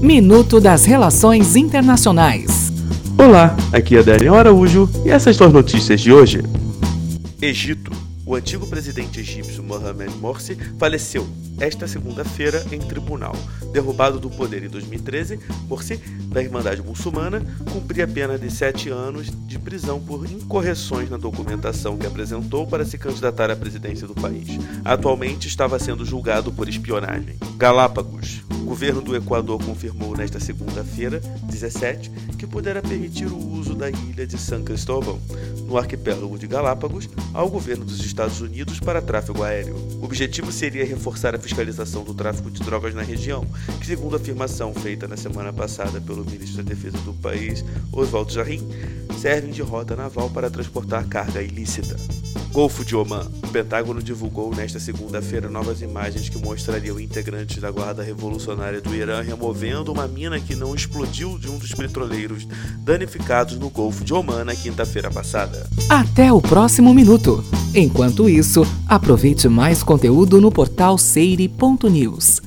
Minuto das Relações Internacionais. Olá, aqui é Daniel Araújo e essas são as notícias de hoje. Egito. O antigo presidente egípcio Mohamed Morsi faleceu esta segunda-feira em tribunal. Derrubado do poder em 2013, Morsi, da Irmandade Muçulmana, cumpria pena de sete anos de prisão por incorreções na documentação que apresentou para se candidatar à presidência do país. Atualmente estava sendo julgado por espionagem. Galápagos. Governo do Equador confirmou nesta segunda-feira, 17, que poderá permitir o uso da ilha de San Cristóbal, no arquipélago de Galápagos, ao governo dos Estados Unidos para tráfego aéreo. O objetivo seria reforçar a fiscalização do tráfico de drogas na região, que, segundo a afirmação feita na semana passada pelo ministro da Defesa do país, Oswaldo Jarrim, servem de rota naval para transportar carga ilícita. Golfo de Oman. O Pentágono divulgou nesta segunda-feira novas imagens que mostrariam integrantes da Guarda Revolucionária do Irã removendo uma mina que não explodiu de um dos petroleiros danificados no Golfo de Oman na quinta-feira passada. Até o próximo minuto. Enquanto isso, aproveite mais conteúdo no portal seire.news.